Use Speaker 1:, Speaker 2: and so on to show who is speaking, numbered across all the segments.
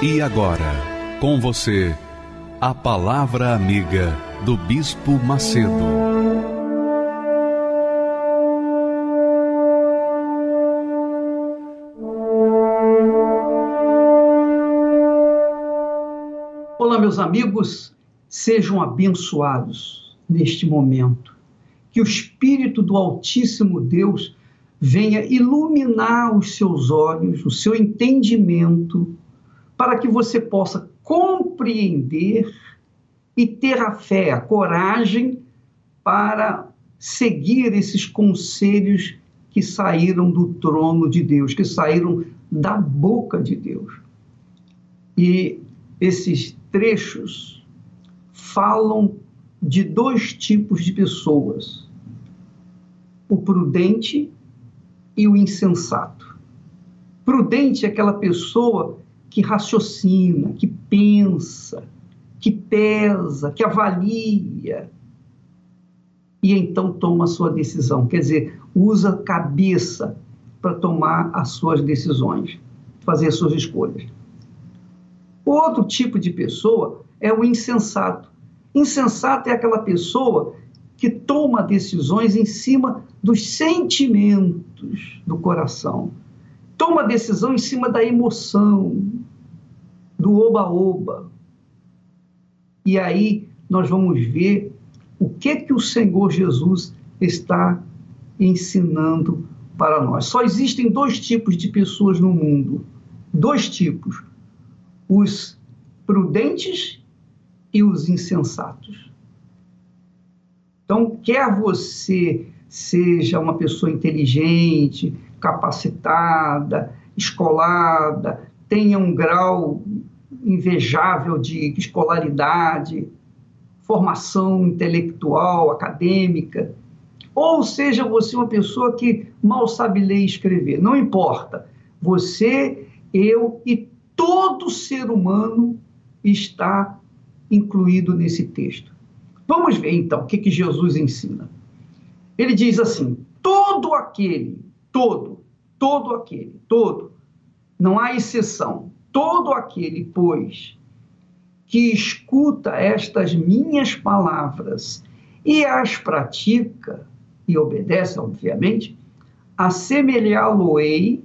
Speaker 1: E agora, com você, a Palavra Amiga do Bispo Macedo.
Speaker 2: Olá, meus amigos, sejam abençoados neste momento. Que o Espírito do Altíssimo Deus venha iluminar os seus olhos, o seu entendimento para que você possa compreender e ter a fé, a coragem para seguir esses conselhos que saíram do trono de Deus, que saíram da boca de Deus. E esses trechos falam de dois tipos de pessoas: o prudente e o insensato. Prudente é aquela pessoa que raciocina, que pensa, que pesa, que avalia e então toma a sua decisão. Quer dizer, usa cabeça para tomar as suas decisões, fazer as suas escolhas. Outro tipo de pessoa é o insensato. Insensato é aquela pessoa que toma decisões em cima dos sentimentos do coração. Toma decisão em cima da emoção, do oba-oba. E aí nós vamos ver o que que o Senhor Jesus está ensinando para nós. Só existem dois tipos de pessoas no mundo. Dois tipos: os prudentes e os insensatos. Então, quer você seja uma pessoa inteligente, capacitada, escolada, tenha um grau invejável de escolaridade, formação intelectual, acadêmica, ou seja você uma pessoa que mal sabe ler e escrever, não importa. Você, eu e todo ser humano está incluído nesse texto. Vamos ver então o que, que Jesus ensina. Ele diz assim: todo aquele, todo, todo aquele, todo, não há exceção, todo aquele, pois, que escuta estas minhas palavras e as pratica, e obedece, obviamente, assemelhá-lo-ei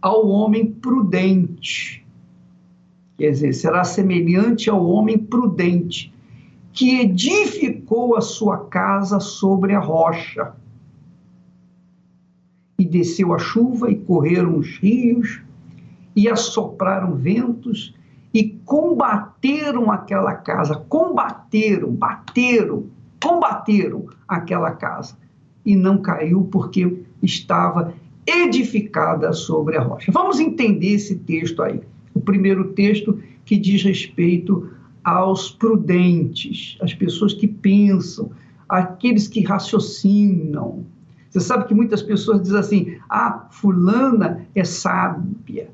Speaker 2: ao homem prudente. Quer dizer, será semelhante ao homem prudente, que edificou a sua casa sobre a rocha. E desceu a chuva, e correram os rios, e assopraram ventos e combateram aquela casa, combateram, bateram, combateram aquela casa e não caiu porque estava edificada sobre a rocha. Vamos entender esse texto aí. O primeiro texto que diz respeito aos prudentes, as pessoas que pensam, aqueles que raciocinam. Você sabe que muitas pessoas dizem assim: ah, fulana é sábia,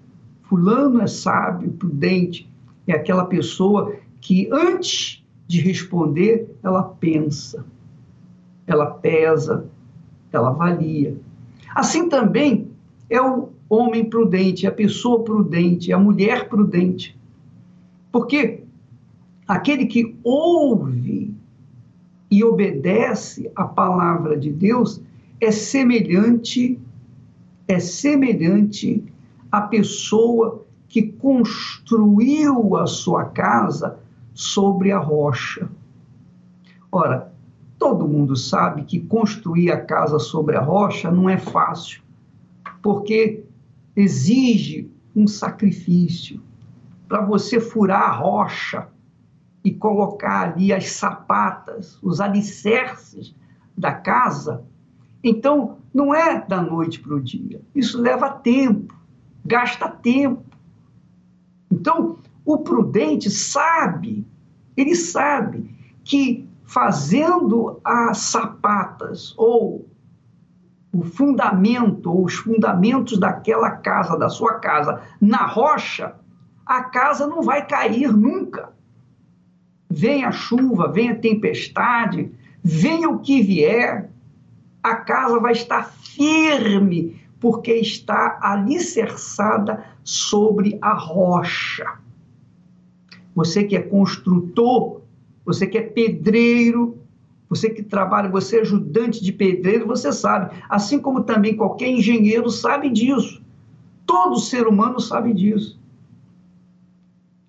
Speaker 2: Fulano é sábio, prudente, é aquela pessoa que antes de responder, ela pensa, ela pesa, ela avalia. Assim também é o homem prudente, a pessoa prudente, a mulher prudente. Porque aquele que ouve e obedece a palavra de Deus é semelhante é semelhante a pessoa que construiu a sua casa sobre a rocha. Ora, todo mundo sabe que construir a casa sobre a rocha não é fácil, porque exige um sacrifício. Para você furar a rocha e colocar ali as sapatas, os alicerces da casa, então não é da noite para o dia. Isso leva tempo gasta tempo. Então, o prudente sabe, ele sabe que fazendo as sapatas ou o fundamento ou os fundamentos daquela casa, da sua casa, na rocha, a casa não vai cair nunca. Venha chuva, venha tempestade, venha o que vier, a casa vai estar firme, porque está alicerçada sobre a rocha. Você que é construtor, você que é pedreiro, você que trabalha, você é ajudante de pedreiro, você sabe. Assim como também qualquer engenheiro sabe disso. Todo ser humano sabe disso.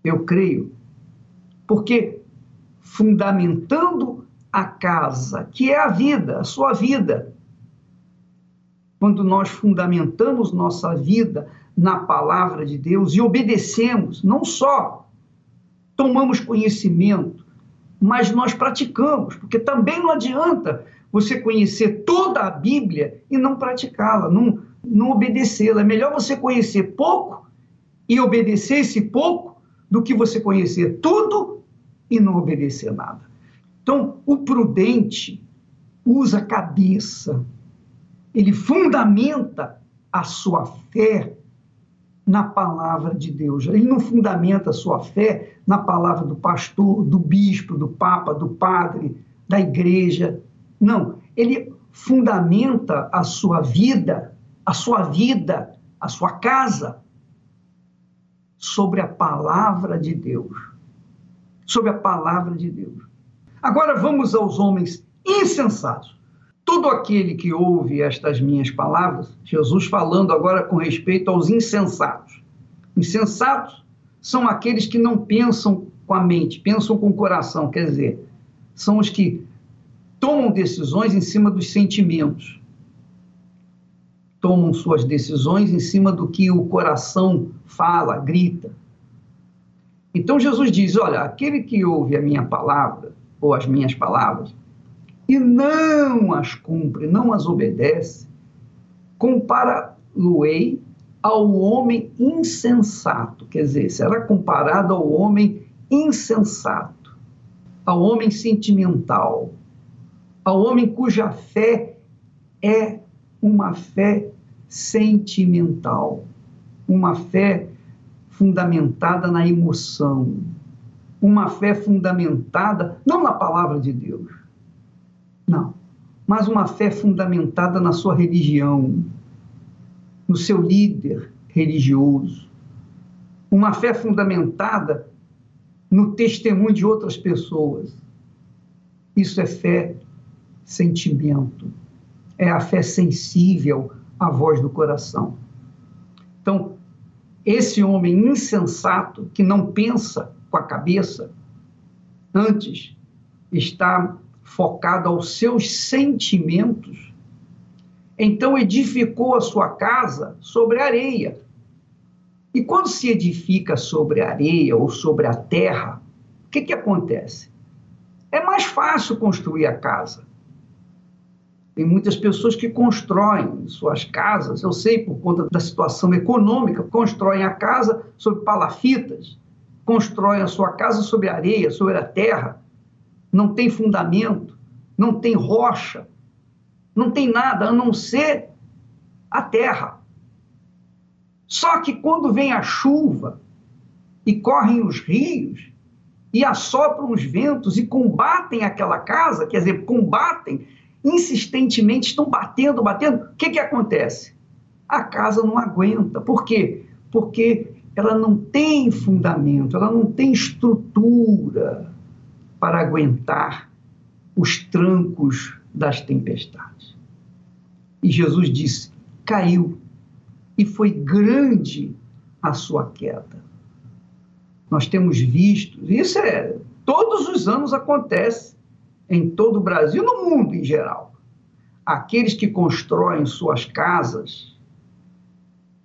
Speaker 2: Eu creio. Porque fundamentando a casa, que é a vida, a sua vida, quando nós fundamentamos nossa vida na palavra de Deus e obedecemos, não só tomamos conhecimento, mas nós praticamos, porque também não adianta você conhecer toda a Bíblia e não praticá-la, não, não obedecê-la. É melhor você conhecer pouco e obedecer esse pouco do que você conhecer tudo e não obedecer nada. Então, o prudente usa a cabeça, ele fundamenta a sua fé na palavra de Deus. Ele não fundamenta a sua fé na palavra do pastor, do bispo, do papa, do padre, da igreja. Não, ele fundamenta a sua vida, a sua vida, a sua casa sobre a palavra de Deus. Sobre a palavra de Deus. Agora vamos aos homens insensatos. Todo aquele que ouve estas minhas palavras, Jesus falando agora com respeito aos insensatos. Insensatos são aqueles que não pensam com a mente, pensam com o coração, quer dizer, são os que tomam decisões em cima dos sentimentos. Tomam suas decisões em cima do que o coração fala, grita. Então Jesus diz: Olha, aquele que ouve a minha palavra, ou as minhas palavras, e não as cumpre, não as obedece, compara-lo-ei ao homem insensato, quer dizer, será comparado ao homem insensato, ao homem sentimental, ao homem cuja fé é uma fé sentimental, uma fé fundamentada na emoção, uma fé fundamentada não na palavra de Deus, não. Mas uma fé fundamentada na sua religião, no seu líder religioso. Uma fé fundamentada no testemunho de outras pessoas. Isso é fé sentimento. É a fé sensível à voz do coração. Então, esse homem insensato que não pensa com a cabeça, antes está focado aos seus sentimentos, então edificou a sua casa sobre areia. E quando se edifica sobre areia ou sobre a terra, o que, que acontece? É mais fácil construir a casa. Tem muitas pessoas que constroem suas casas, eu sei por conta da situação econômica, constroem a casa sobre palafitas, constroem a sua casa sobre areia, sobre a terra não tem fundamento, não tem rocha, não tem nada a não ser a terra. Só que quando vem a chuva e correm os rios e assopram os ventos e combatem aquela casa, quer dizer, combatem insistentemente, estão batendo, batendo, o que, que acontece? A casa não aguenta. Por quê? Porque ela não tem fundamento, ela não tem estrutura para aguentar os trancos das tempestades. E Jesus disse: caiu, e foi grande a sua queda. Nós temos visto, isso é, todos os anos acontece em todo o Brasil, no mundo em geral. Aqueles que constroem suas casas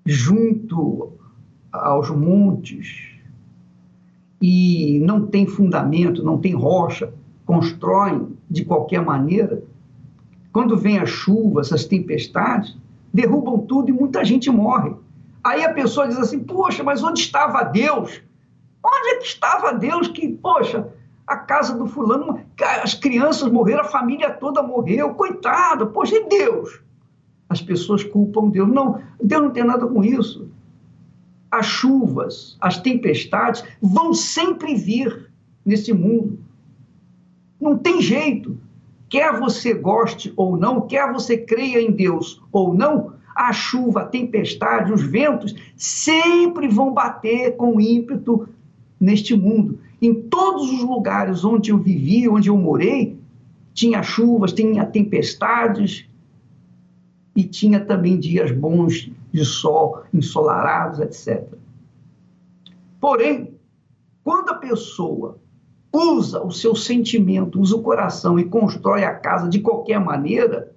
Speaker 2: junto aos montes, e não tem fundamento, não tem rocha, constroem de qualquer maneira, quando vem a chuva, essas tempestades, derrubam tudo e muita gente morre. Aí a pessoa diz assim: Poxa, mas onde estava Deus? Onde é que estava Deus que, poxa, a casa do fulano, as crianças morreram, a família toda morreu, coitada, poxa, e Deus? As pessoas culpam Deus. Não, Deus não tem nada com isso. As chuvas, as tempestades vão sempre vir nesse mundo. Não tem jeito. Quer você goste ou não, quer você creia em Deus ou não, a chuva, a tempestade, os ventos sempre vão bater com ímpeto neste mundo. Em todos os lugares onde eu vivi, onde eu morei, tinha chuvas, tinha tempestades e tinha também dias bons de sol, ensolarados, etc. Porém, quando a pessoa usa o seu sentimento, usa o coração e constrói a casa de qualquer maneira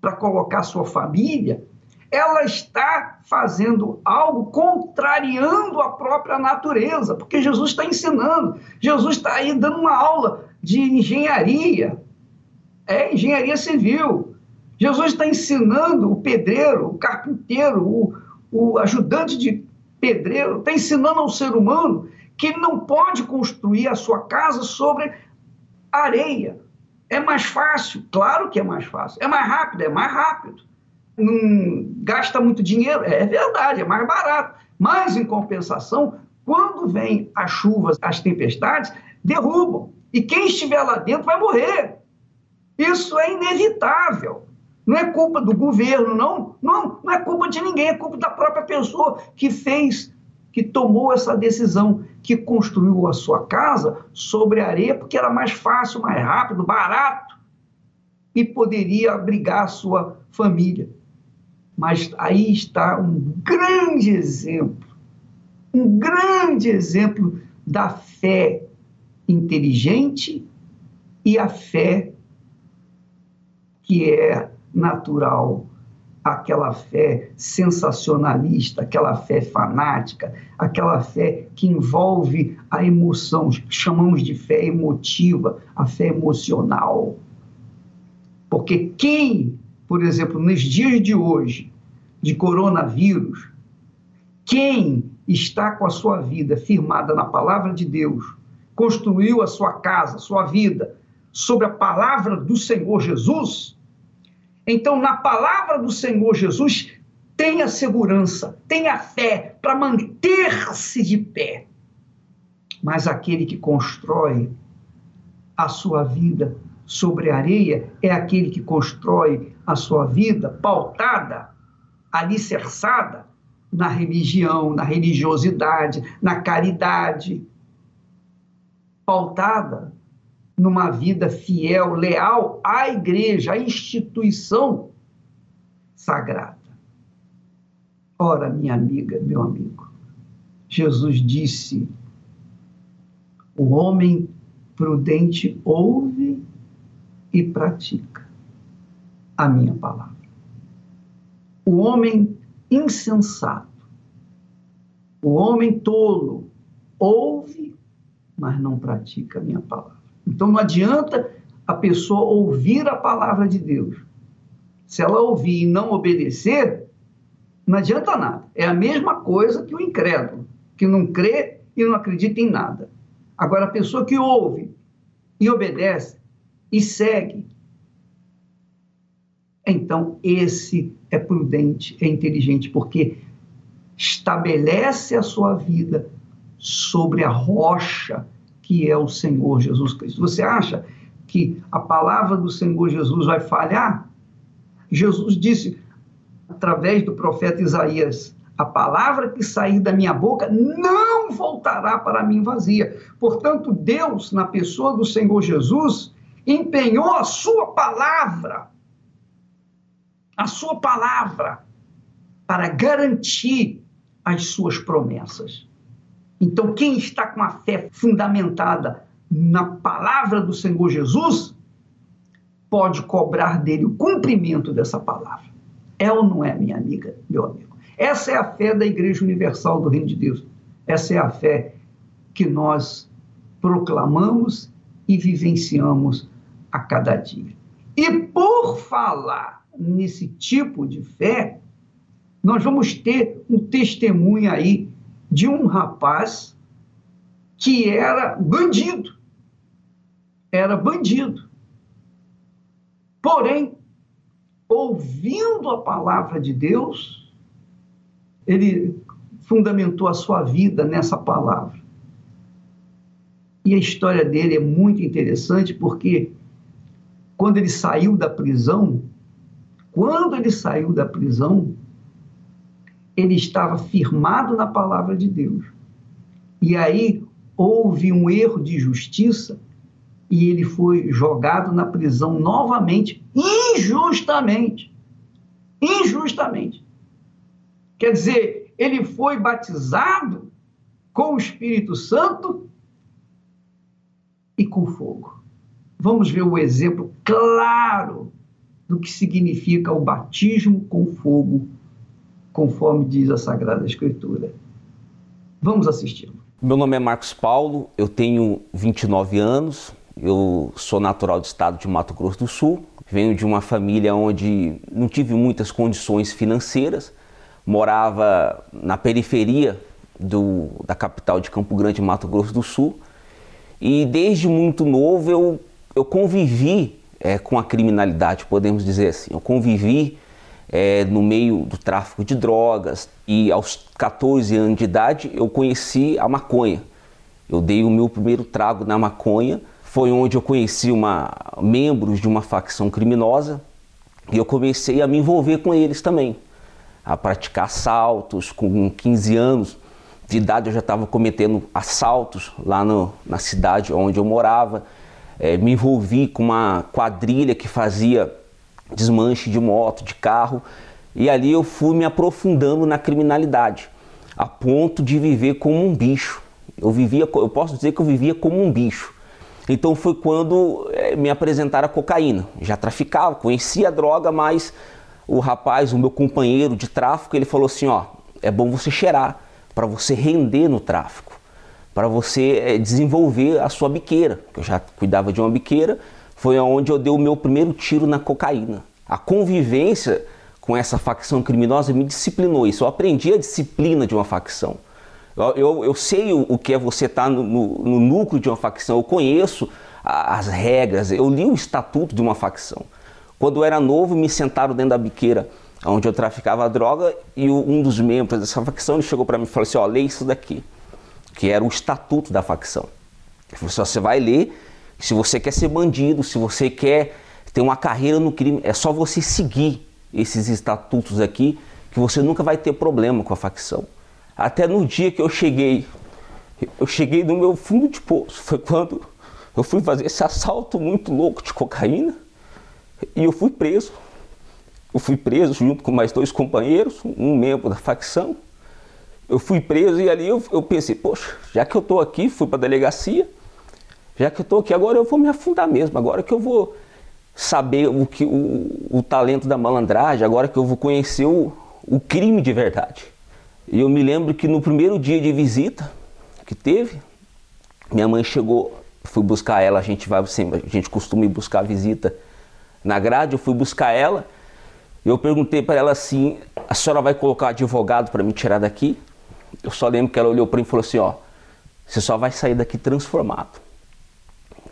Speaker 2: para colocar sua família, ela está fazendo algo contrariando a própria natureza, porque Jesus está ensinando, Jesus está aí dando uma aula de engenharia, é engenharia civil. Jesus está ensinando o pedreiro, o carpinteiro, o, o ajudante de pedreiro, está ensinando ao ser humano que ele não pode construir a sua casa sobre areia. É mais fácil, claro que é mais fácil. É mais rápido, é mais rápido não gasta muito dinheiro, é verdade, é mais barato. Mas, em compensação, quando vem as chuvas, as tempestades, derrubam. E quem estiver lá dentro vai morrer. Isso é inevitável. Não é culpa do governo, não. Não, não é culpa de ninguém, é culpa da própria pessoa que fez, que tomou essa decisão, que construiu a sua casa sobre areia, porque era mais fácil, mais rápido, barato e poderia abrigar a sua família. Mas aí está um grande exemplo, um grande exemplo da fé inteligente e a fé que é natural, aquela fé sensacionalista, aquela fé fanática, aquela fé que envolve a emoção, chamamos de fé emotiva, a fé emocional. Porque quem, por exemplo, nos dias de hoje, de coronavírus, quem está com a sua vida firmada na palavra de Deus, construiu a sua casa, sua vida sobre a palavra do Senhor Jesus, então na palavra do Senhor Jesus tenha segurança, tenha fé para manter-se de pé. Mas aquele que constrói a sua vida sobre areia é aquele que constrói a sua vida pautada alicerçada na religião, na religiosidade, na caridade, pautada numa vida fiel, leal à igreja, à instituição sagrada. Ora, minha amiga, meu amigo, Jesus disse: o homem prudente ouve e pratica a minha palavra o homem insensato, o homem tolo, ouve, mas não pratica a minha palavra. Então não adianta a pessoa ouvir a palavra de Deus. Se ela ouvir e não obedecer, não adianta nada. É a mesma coisa que o incrédulo, que não crê e não acredita em nada. Agora, a pessoa que ouve e obedece e segue, então esse é prudente, é inteligente, porque estabelece a sua vida sobre a rocha que é o Senhor Jesus Cristo. Você acha que a palavra do Senhor Jesus vai falhar? Jesus disse através do profeta Isaías: a palavra que sair da minha boca não voltará para mim vazia. Portanto, Deus, na pessoa do Senhor Jesus, empenhou a sua palavra a sua palavra para garantir as suas promessas. Então, quem está com a fé fundamentada na palavra do Senhor Jesus, pode cobrar dele o cumprimento dessa palavra. É ou não é, minha amiga, meu amigo? Essa é a fé da Igreja Universal do Reino de Deus. Essa é a fé que nós proclamamos e vivenciamos a cada dia. E por falar nesse tipo de fé, nós vamos ter um testemunho aí de um rapaz que era bandido. Era bandido. Porém, ouvindo a palavra de Deus, ele fundamentou a sua vida nessa palavra. E a história dele é muito interessante porque quando ele saiu da prisão, quando ele saiu da prisão, ele estava firmado na palavra de Deus. E aí houve um erro de justiça e ele foi jogado na prisão novamente, injustamente. Injustamente. Quer dizer, ele foi batizado com o Espírito Santo e com fogo. Vamos ver o exemplo claro do que significa o batismo com fogo, conforme diz a Sagrada Escritura. Vamos assisti-lo.
Speaker 3: Meu nome é Marcos Paulo, eu tenho 29 anos, eu sou natural do estado de Mato Grosso do Sul, venho de uma família onde não tive muitas condições financeiras, morava na periferia do, da capital de Campo Grande, Mato Grosso do Sul, e desde muito novo eu, eu convivi é, com a criminalidade, podemos dizer assim. Eu convivi é, no meio do tráfico de drogas. E aos 14 anos de idade eu conheci a maconha. Eu dei o meu primeiro trago na maconha, foi onde eu conheci uma, membros de uma facção criminosa. E eu comecei a me envolver com eles também, a praticar assaltos. Com 15 anos de idade eu já estava cometendo assaltos lá no, na cidade onde eu morava. É, me envolvi com uma quadrilha que fazia desmanche de moto, de carro, e ali eu fui me aprofundando na criminalidade, a ponto de viver como um bicho. Eu vivia, eu posso dizer que eu vivia como um bicho. Então foi quando é, me apresentaram a cocaína. Já traficava, conhecia a droga, mas o rapaz, o meu companheiro de tráfico, ele falou assim: ó, é bom você cheirar para você render no tráfico, para você é, desenvolver a sua biqueira, que eu já cuidava de uma biqueira, foi onde eu dei o meu primeiro tiro na cocaína. A convivência com essa facção criminosa me disciplinou isso, eu aprendi a disciplina de uma facção. Eu, eu, eu sei o, o, que é você estar tá no, no, no, núcleo de uma facção, eu conheço a, as regras, eu li o estatuto de uma facção. Quando eu era novo, me sentaram dentro da biqueira onde eu traficava droga e um dos membros dessa facção ele chegou para mim e falou assim, ó, lê isso daqui, que era o estatuto da facção. Ele falou assim, ó, você vai ler, se você quer ser bandido, se você quer ter uma carreira no crime, é só você seguir esses estatutos aqui que você nunca vai ter problema com a facção. Até no dia que eu cheguei, eu cheguei no meu fundo de poço, foi quando eu fui fazer esse assalto muito louco de cocaína e eu fui preso. Eu fui preso junto com mais dois companheiros, um membro da facção. Eu fui preso e ali eu, eu pensei, poxa, já que eu estou aqui, fui para a delegacia, já que eu estou aqui, agora eu vou me afundar mesmo, agora que eu vou saber o, que, o, o talento da malandragem, agora que eu vou conhecer o, o crime de verdade. E eu me lembro que no primeiro dia de visita que teve, minha mãe chegou, fui buscar ela, a gente vai sempre, a gente costuma ir buscar visita na grade, eu fui buscar ela eu perguntei para ela assim: a senhora vai colocar advogado para me tirar daqui? Eu só lembro que ela olhou para mim e falou assim: ó, você só vai sair daqui transformado.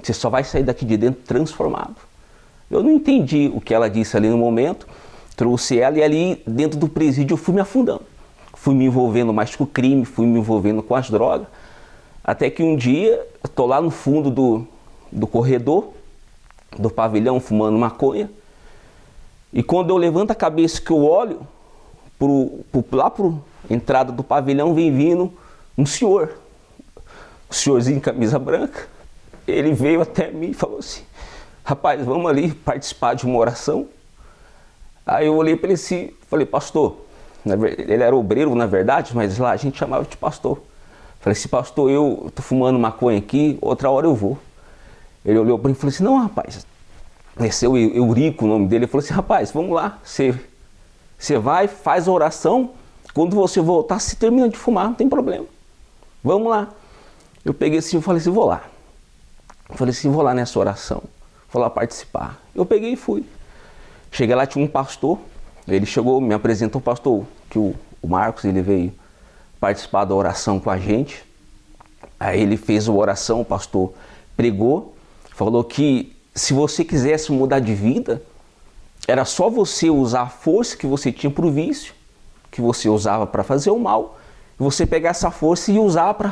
Speaker 3: Você só vai sair daqui de dentro transformado. Eu não entendi o que ela disse ali no momento, trouxe ela e ali dentro do presídio eu fui me afundando. Fui me envolvendo mais com o crime, fui me envolvendo com as drogas. Até que um dia, tô lá no fundo do, do corredor, do pavilhão, fumando maconha. E quando eu levanto a cabeça que eu olho pro, pro, lá para entrada do pavilhão, vem vindo um senhor, um senhorzinho em camisa branca. Ele veio até mim e falou assim: Rapaz, vamos ali participar de uma oração. Aí eu olhei para ele e falei: Pastor, ele era obreiro na verdade, mas lá a gente chamava de pastor. Falei assim: Pastor, eu tô fumando maconha aqui, outra hora eu vou. Ele olhou para mim e falou assim: Não, rapaz, esse é o Eurico, o nome dele, ele falou assim, rapaz, vamos lá, você, você vai, faz a oração, quando você voltar, você termina de fumar, não tem problema. Vamos lá. Eu peguei assim, eu falei assim, vou lá. Falei assim, vou lá nessa oração, vou lá participar. Eu peguei e fui. Cheguei lá, tinha um pastor, Ele chegou, me apresentou o pastor, que o, o Marcos, ele veio participar da oração com a gente. Aí ele fez a oração, o pastor pregou, falou que se você quisesse mudar de vida, era só você usar a força que você tinha para o vício, que você usava para fazer o mal, você pegar essa força e usar para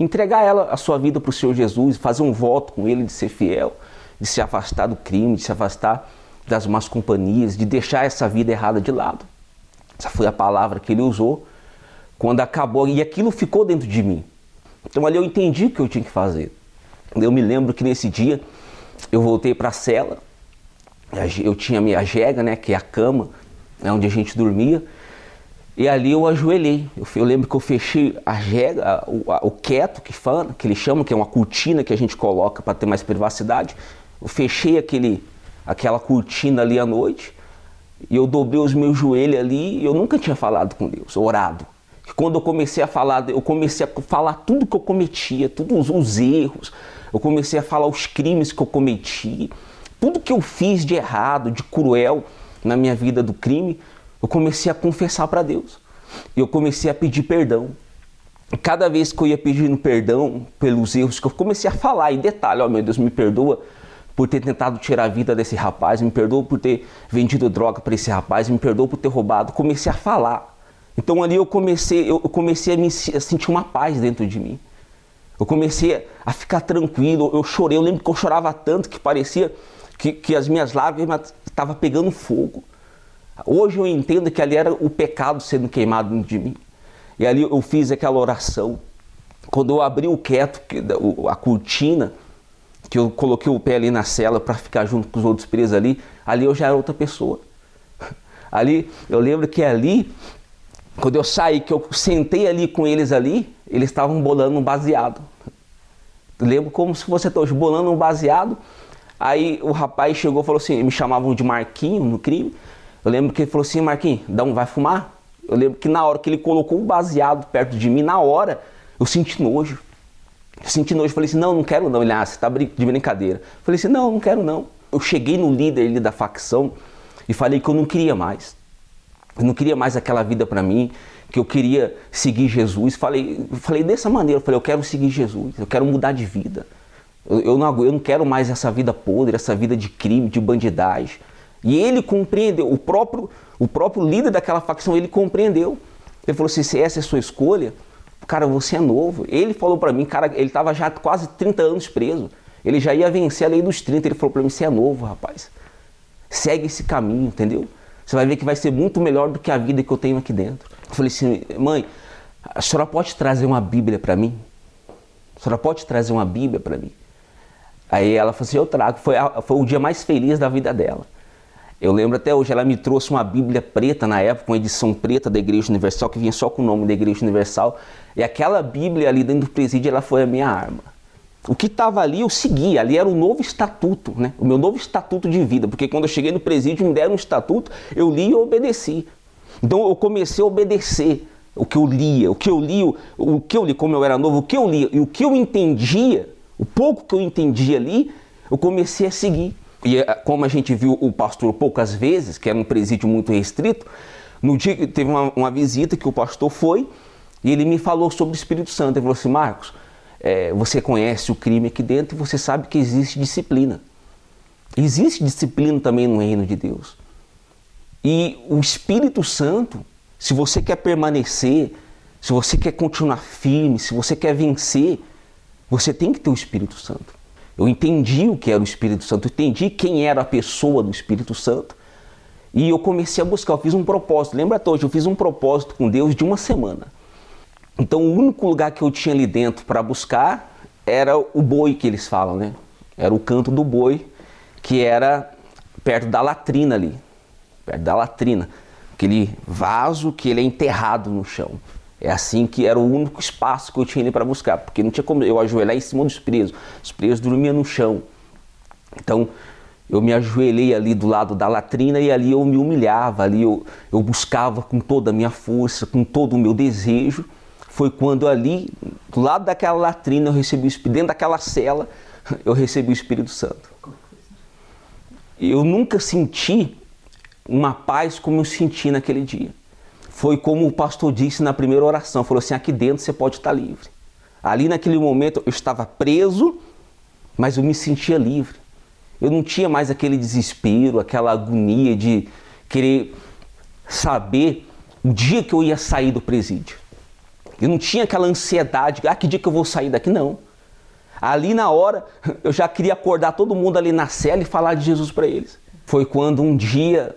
Speaker 3: entregar ela, a sua vida para o Senhor Jesus, fazer um voto com Ele de ser fiel, de se afastar do crime, de se afastar das más companhias, de deixar essa vida errada de lado. Essa foi a palavra que ele usou quando acabou, e aquilo ficou dentro de mim. Então ali eu entendi o que eu tinha que fazer. Eu me lembro que nesse dia eu voltei para a cela, eu tinha a minha jega, né, que é a cama, né, onde a gente dormia, e ali eu ajoelhei. Eu, eu lembro que eu fechei a jega, o, a, o quieto que, fala, que eles chamam, que é uma cortina que a gente coloca para ter mais privacidade. Eu fechei aquele, aquela cortina ali à noite e eu dobrei os meus joelhos ali e eu nunca tinha falado com Deus, orado. E quando eu comecei a falar, eu comecei a falar tudo que eu cometia, todos os, os erros, eu comecei a falar os crimes que eu cometi, tudo que eu fiz de errado, de cruel na minha vida do crime, eu comecei a confessar para Deus. Eu comecei a pedir perdão. E cada vez que eu ia pedindo perdão pelos erros que eu comecei a falar, em detalhe, ó oh, meu Deus, me perdoa por ter tentado tirar a vida desse rapaz, me perdoa por ter vendido droga para esse rapaz, me perdoa por ter roubado. Comecei a falar. Então ali eu comecei, eu comecei a, me, a sentir uma paz dentro de mim. Eu comecei a ficar tranquilo, eu chorei, eu lembro que eu chorava tanto que parecia que, que as minhas lágrimas estavam pegando fogo. Hoje eu entendo que ali era o pecado sendo queimado de mim. E ali eu fiz aquela oração. Quando eu abri o quieto, a cortina, que eu coloquei o pé ali na cela para ficar junto com os outros presos ali, ali eu já era outra pessoa. Ali, eu lembro que ali, quando eu saí, que eu sentei ali com eles ali, eles estavam bolando um baseado. lembro como se fosse hoje, bolando um baseado. Aí o rapaz chegou e falou assim, me chamavam de Marquinho no crime. Eu lembro que ele falou assim, Marquinho, dá um, vai fumar? Eu lembro que na hora que ele colocou um baseado perto de mim, na hora, eu senti nojo. Eu senti nojo, falei assim, não, não quero não. Ele, ah, você tá de brincadeira. Eu falei assim, não, não quero não. Eu cheguei no líder ali da facção e falei que eu não queria mais. Eu não queria mais aquela vida para mim, que eu queria seguir Jesus. Falei, falei dessa maneira, eu falei, eu quero seguir Jesus, eu quero mudar de vida. Eu, eu, não, eu não quero mais essa vida podre, essa vida de crime, de bandidagem. E ele compreendeu, o próprio, o próprio líder daquela facção, ele compreendeu. Ele falou assim, se essa é a sua escolha, cara, você é novo. Ele falou para mim, cara, ele estava já quase 30 anos preso. Ele já ia vencer a lei dos 30. Ele falou para mim, você é novo, rapaz. Segue esse caminho, entendeu? Você vai ver que vai ser muito melhor do que a vida que eu tenho aqui dentro. Eu falei assim, mãe, a senhora pode trazer uma Bíblia para mim? A senhora pode trazer uma Bíblia para mim? Aí ela falou assim, eu trago. Foi, a, foi o dia mais feliz da vida dela. Eu lembro até hoje, ela me trouxe uma Bíblia preta na época, uma edição preta da Igreja Universal, que vinha só com o nome da Igreja Universal. E aquela Bíblia ali dentro do presídio, ela foi a minha arma. O que estava ali eu seguia, ali era o novo estatuto, né? o meu novo estatuto de vida, porque quando eu cheguei no presídio me deram um estatuto, eu li e obedeci. Então eu comecei a obedecer o que eu lia, o que eu li, o que eu li, como eu era novo, o que eu lia e o que eu entendia, o pouco que eu entendia ali, eu comecei a seguir. E eh, como a gente viu o pastor poucas vezes, que era um presídio muito restrito, no dia que teve uma, uma visita que o pastor foi e ele me falou sobre o Espírito Santo. Ele falou assim: Marcos, é, você conhece o crime aqui dentro e você sabe que existe disciplina. Existe disciplina também no reino de Deus. E o Espírito Santo, se você quer permanecer, se você quer continuar firme, se você quer vencer, você tem que ter o Espírito Santo. Eu entendi o que era o Espírito Santo, entendi quem era a pessoa do Espírito Santo. E eu comecei a buscar, eu fiz um propósito. Lembra até hoje, eu fiz um propósito com Deus de uma semana. Então o único lugar que eu tinha ali dentro para buscar era o boi que eles falam, né? Era o canto do boi, que era perto da latrina ali. Perto da latrina. Aquele vaso que ele é enterrado no chão. É assim que era o único espaço que eu tinha ali para buscar, porque não tinha como eu ajoelhar em cima dos presos. Os presos dormiam no chão. Então eu me ajoelhei ali do lado da latrina e ali eu me humilhava, ali eu, eu buscava com toda a minha força, com todo o meu desejo. Foi quando ali, do lado daquela latrina, eu recebi o dentro daquela cela, eu recebi o Espírito Santo. Eu nunca senti uma paz como eu senti naquele dia. Foi como o pastor disse na primeira oração: falou assim, aqui dentro você pode estar livre. Ali naquele momento eu estava preso, mas eu me sentia livre. Eu não tinha mais aquele desespero, aquela agonia de querer saber o dia que eu ia sair do presídio. Eu não tinha aquela ansiedade, ah, que dia que eu vou sair daqui? Não. Ali na hora, eu já queria acordar todo mundo ali na cela e falar de Jesus para eles. Foi quando um dia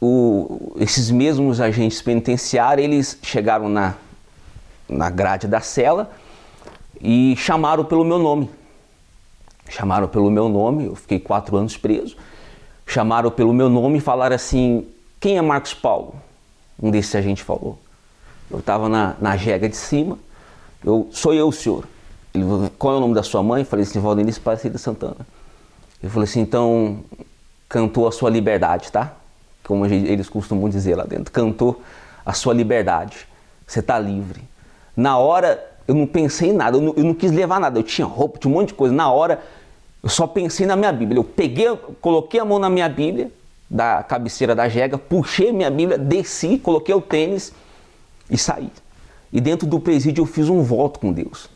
Speaker 3: o, esses mesmos agentes penitenciários, eles chegaram na, na grade da cela e chamaram pelo meu nome. Chamaram pelo meu nome, eu fiquei quatro anos preso. Chamaram pelo meu nome e falaram assim: quem é Marcos Paulo? Um desses agentes falou. Eu estava na, na jega de cima. Eu, sou eu, senhor. Ele falou, qual é o nome da sua mãe? Eu falei assim, Valdenice Aparecida Santana. Ele falou assim, então cantou a sua liberdade, tá? Como eles costumam dizer lá dentro. Cantou a sua liberdade. Você está livre. Na hora, eu não pensei em nada, eu não, eu não, quis levar nada. Eu tinha roupa, tinha um monte de coisa. Na hora, eu só pensei na minha Bíblia. Eu peguei, coloquei a mão na minha Bíblia, da cabeceira da jega, puxei minha Bíblia, desci, coloquei o tênis e saí. E dentro do presídio eu fiz um voto com Deus.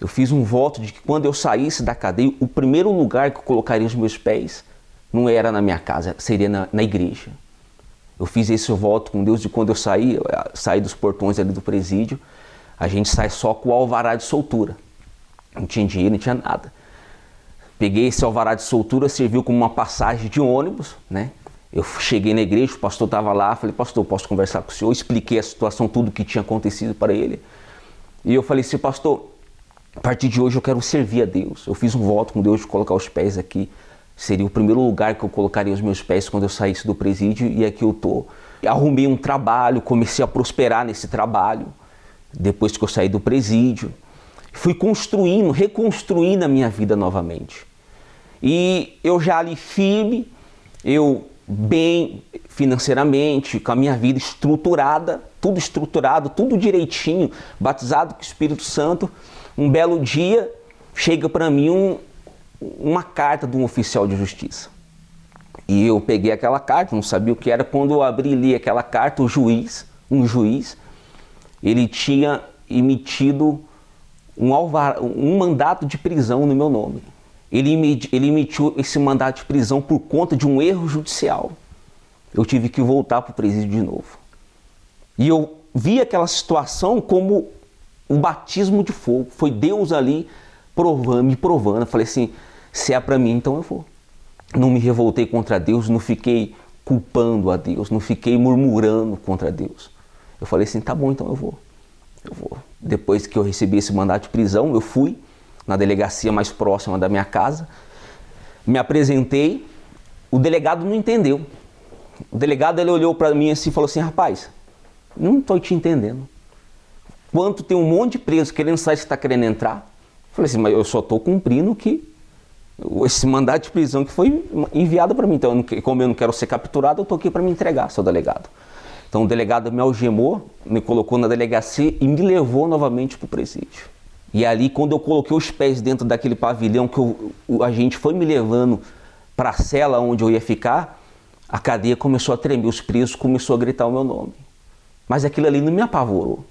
Speaker 3: Eu fiz um voto de que quando eu saísse da cadeia, o primeiro lugar que eu colocaria os meus pés não era na minha casa, seria na, na igreja. Eu fiz esse voto com Deus de quando eu saí, eu saí dos portões ali do presídio, a gente sai só com o alvará de soltura. Não tinha dinheiro, não tinha nada. Peguei esse alvará de soltura, serviu como uma passagem de ônibus, né? Eu cheguei na igreja, o pastor estava lá, falei, pastor, posso conversar com o senhor? Expliquei a situação, tudo que tinha acontecido para ele. E eu falei assim, pastor, a partir de hoje eu quero servir a Deus. Eu fiz um voto com Deus de colocar os pés aqui. Seria o primeiro lugar que eu colocaria os meus pés quando eu saísse do presídio e aqui eu tô. Arrumei um trabalho, comecei a prosperar nesse trabalho depois que eu saí do presídio. Fui construindo, reconstruindo a minha vida novamente. E eu já ali firme, eu bem financeiramente, com a minha vida estruturada, tudo estruturado, tudo direitinho, batizado com o Espírito Santo. Um belo dia chega para mim um, uma carta de um oficial de justiça. E eu peguei aquela carta, não sabia o que era. Quando eu abri e li aquela carta, o juiz, um juiz, ele tinha emitido um, alvar, um mandato de prisão no meu nome. Ele, ele emitiu esse mandato de prisão por conta de um erro judicial. Eu tive que voltar para o presídio de novo. E eu vi aquela situação como um batismo de fogo. Foi Deus ali provando, me provando. Eu falei assim: se é para mim, então eu vou. Não me revoltei contra Deus, não fiquei culpando a Deus, não fiquei murmurando contra Deus. Eu falei assim: tá bom, então eu vou. Eu vou. Depois que eu recebi esse mandato de prisão, eu fui na delegacia mais próxima da minha casa, me apresentei. O delegado não entendeu. O delegado ele olhou para mim assim e falou assim: rapaz, não estou te entendendo. Quanto tem um monte de preso querendo sair, você está querendo entrar? Eu falei assim, mas eu só estou cumprindo que esse mandato de prisão que foi enviado para mim. Então, como eu não quero ser capturado, eu estou aqui para me entregar, seu delegado. Então, o delegado me algemou, me colocou na delegacia e me levou novamente para o presídio. E ali, quando eu coloquei os pés dentro daquele pavilhão que eu, a gente foi me levando para a cela onde eu ia ficar, a cadeia começou a tremer, os presos começaram a gritar o meu nome. Mas aquilo ali não me apavorou.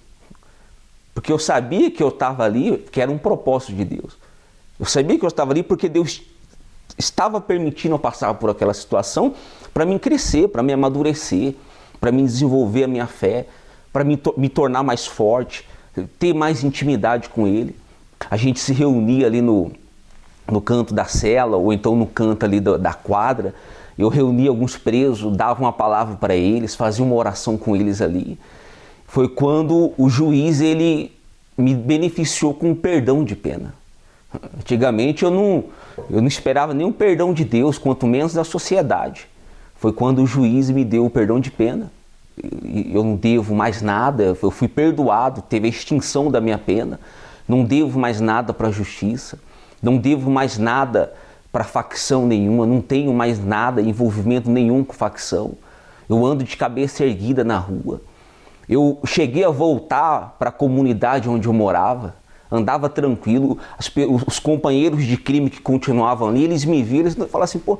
Speaker 3: Porque eu sabia que eu estava ali, que era um propósito de Deus. Eu sabia que eu estava ali porque Deus estava permitindo eu passar por aquela situação para me crescer, para me amadurecer, para me desenvolver a minha fé, para me, to me tornar mais forte, ter mais intimidade com Ele. A gente se reunia ali no, no canto da cela ou então no canto ali da, da quadra. Eu reunia alguns presos, dava uma palavra para eles, fazia uma oração com eles ali foi quando o juiz ele me beneficiou com um perdão de pena. Antigamente eu não, eu não esperava nenhum perdão de Deus, quanto menos da sociedade. Foi quando o juiz me deu o perdão de pena. Eu não devo mais nada, eu fui perdoado, teve a extinção da minha pena. Não devo mais nada para a justiça, não devo mais nada para facção nenhuma, não tenho mais nada, envolvimento nenhum com facção. Eu ando de cabeça erguida na rua. Eu cheguei a voltar para a comunidade onde eu morava, andava tranquilo, as, os companheiros de crime que continuavam ali, eles me viram, eles falavam assim, pô,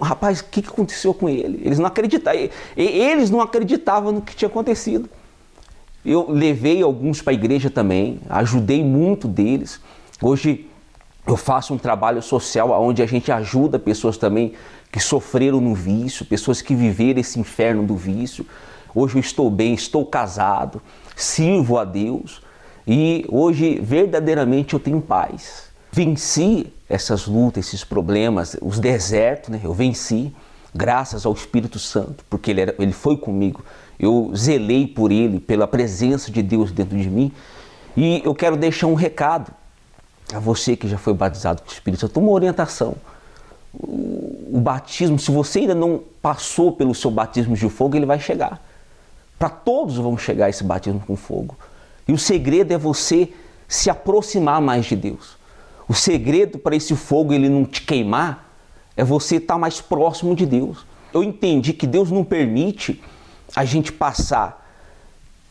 Speaker 3: rapaz, o que, que aconteceu com ele? Eles não acreditavam, eles não acreditavam no que tinha acontecido. Eu levei alguns para a igreja também, ajudei muito deles. Hoje eu faço um trabalho social onde a gente ajuda pessoas também que sofreram no vício, pessoas que viveram esse inferno do vício. Hoje eu estou bem, estou casado, sirvo a Deus e hoje verdadeiramente eu tenho paz. Venci essas lutas, esses problemas, os desertos, né? eu venci graças ao Espírito Santo, porque ele, era, ele foi comigo. Eu zelei por ele, pela presença de Deus dentro de mim. E eu quero deixar um recado a você que já foi batizado com o Espírito Santo, uma orientação. O, o batismo, se você ainda não passou pelo seu batismo de fogo, ele vai chegar. Para todos vão chegar esse batismo com fogo. E o segredo é você se aproximar mais de Deus. O segredo para esse fogo ele não te queimar é você estar tá mais próximo de Deus. Eu entendi que Deus não permite a gente passar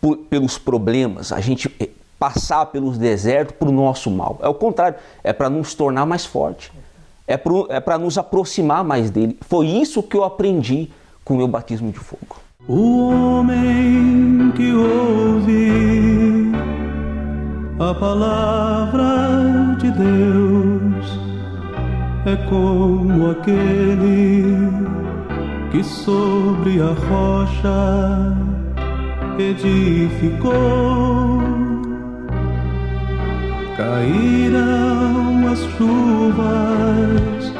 Speaker 3: por, pelos problemas, a gente eh, passar pelos desertos para o nosso mal. É o contrário, é para nos tornar mais forte, é para é nos aproximar mais dele. Foi isso que eu aprendi com o meu batismo de fogo.
Speaker 4: O homem que ouve a palavra de Deus é como aquele que sobre a rocha edificou. Caíram as chuvas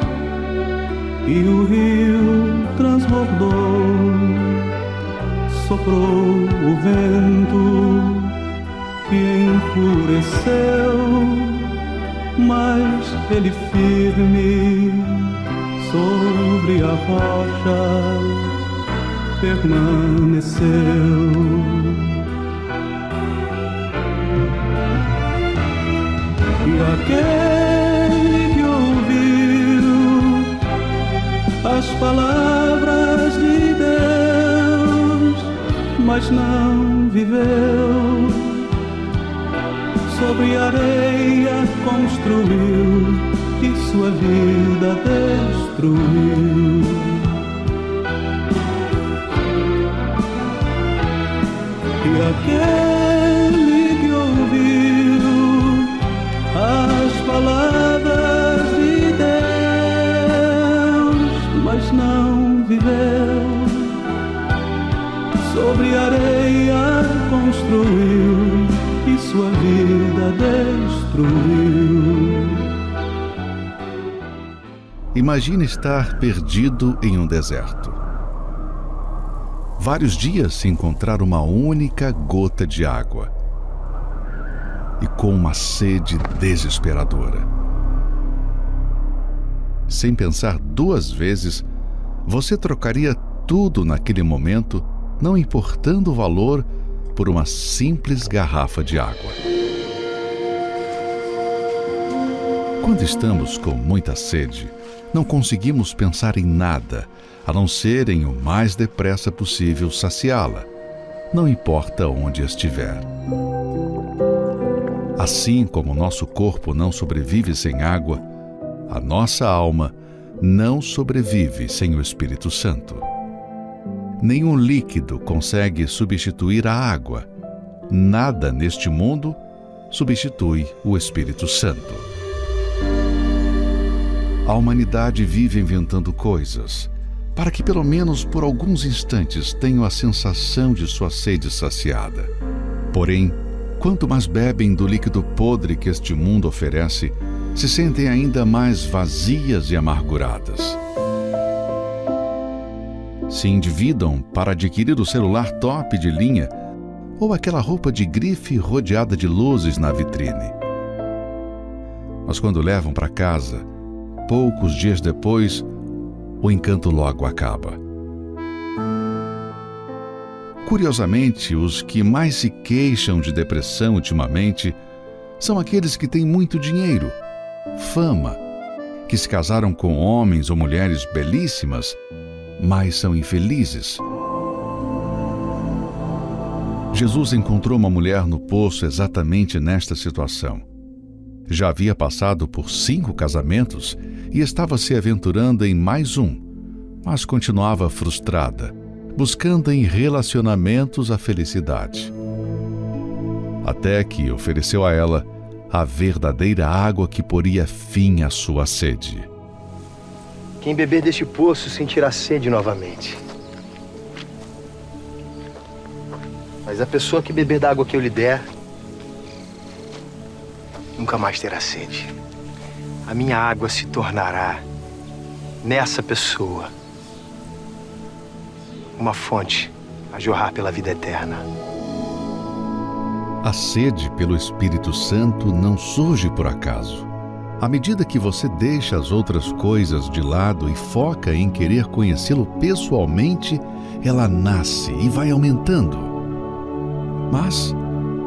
Speaker 4: e o rio transbordou, soprou o vento que enfureceu, mas ele firme sobre a rocha permaneceu. E aquele que ouviu as palavras mas não viveu, sobre areia construiu e sua vida destruiu. aquele construiu e sua vida destruiu.
Speaker 1: Imagine estar perdido em um deserto vários dias sem encontrar uma única gota de água e com uma sede desesperadora. Sem pensar duas vezes, você trocaria tudo naquele momento, não importando o valor, por uma simples garrafa de água. Quando estamos com muita sede, não conseguimos pensar em nada a não ser em o mais depressa possível saciá-la, não importa onde estiver. Assim como nosso corpo não sobrevive sem água, a nossa alma não sobrevive sem o Espírito Santo. Nenhum líquido consegue substituir a água. Nada neste mundo substitui o Espírito Santo. A humanidade vive inventando coisas para que pelo menos por alguns instantes tenham a sensação de sua sede saciada. Porém, quanto mais bebem do líquido podre que este mundo oferece, se sentem ainda mais vazias e amarguradas. Se endividam para adquirir o celular top de linha ou aquela roupa de grife rodeada de luzes na vitrine. Mas quando levam para casa, poucos dias depois, o encanto logo acaba. Curiosamente, os que mais se queixam de depressão ultimamente são aqueles que têm muito dinheiro, fama, que se casaram com homens ou mulheres belíssimas, mas são infelizes. Jesus encontrou uma mulher no poço exatamente nesta situação. Já havia passado por cinco casamentos e estava se aventurando em mais um, mas continuava frustrada, buscando em relacionamentos a felicidade. Até que ofereceu a ela a verdadeira água que poria fim à sua sede.
Speaker 5: Quem beber deste poço sentirá sede novamente. Mas a pessoa que beber da água que eu lhe der, nunca mais terá sede. A minha água se tornará, nessa pessoa, uma fonte a jorrar pela vida eterna.
Speaker 1: A sede pelo Espírito Santo não surge por acaso. À medida que você deixa as outras coisas de lado e foca em querer conhecê-lo pessoalmente, ela nasce e vai aumentando. Mas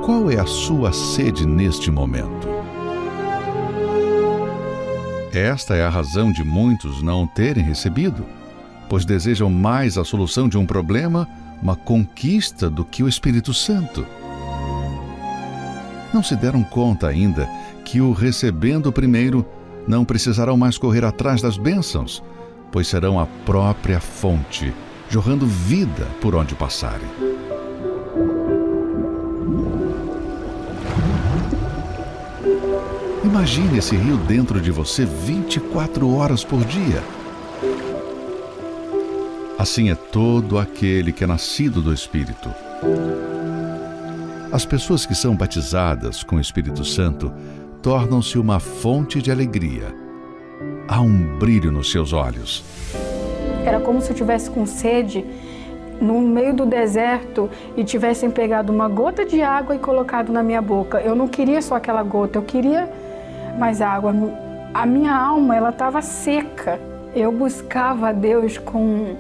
Speaker 1: qual é a sua sede neste momento? Esta é a razão de muitos não terem recebido, pois desejam mais a solução de um problema, uma conquista, do que o Espírito Santo não se deram conta ainda que o recebendo primeiro não precisarão mais correr atrás das bênçãos, pois serão a própria fonte, jorrando vida por onde passarem. Imagine esse rio dentro de você 24 horas por dia. Assim é todo aquele que é nascido do Espírito. As pessoas que são batizadas com o Espírito Santo tornam-se uma fonte de alegria. Há um brilho nos seus olhos.
Speaker 6: Era como se eu tivesse com sede no meio do deserto e tivessem pegado uma gota de água e colocado na minha boca. Eu não queria só aquela gota, eu queria mais água. A minha alma, ela estava seca. Eu buscava a Deus com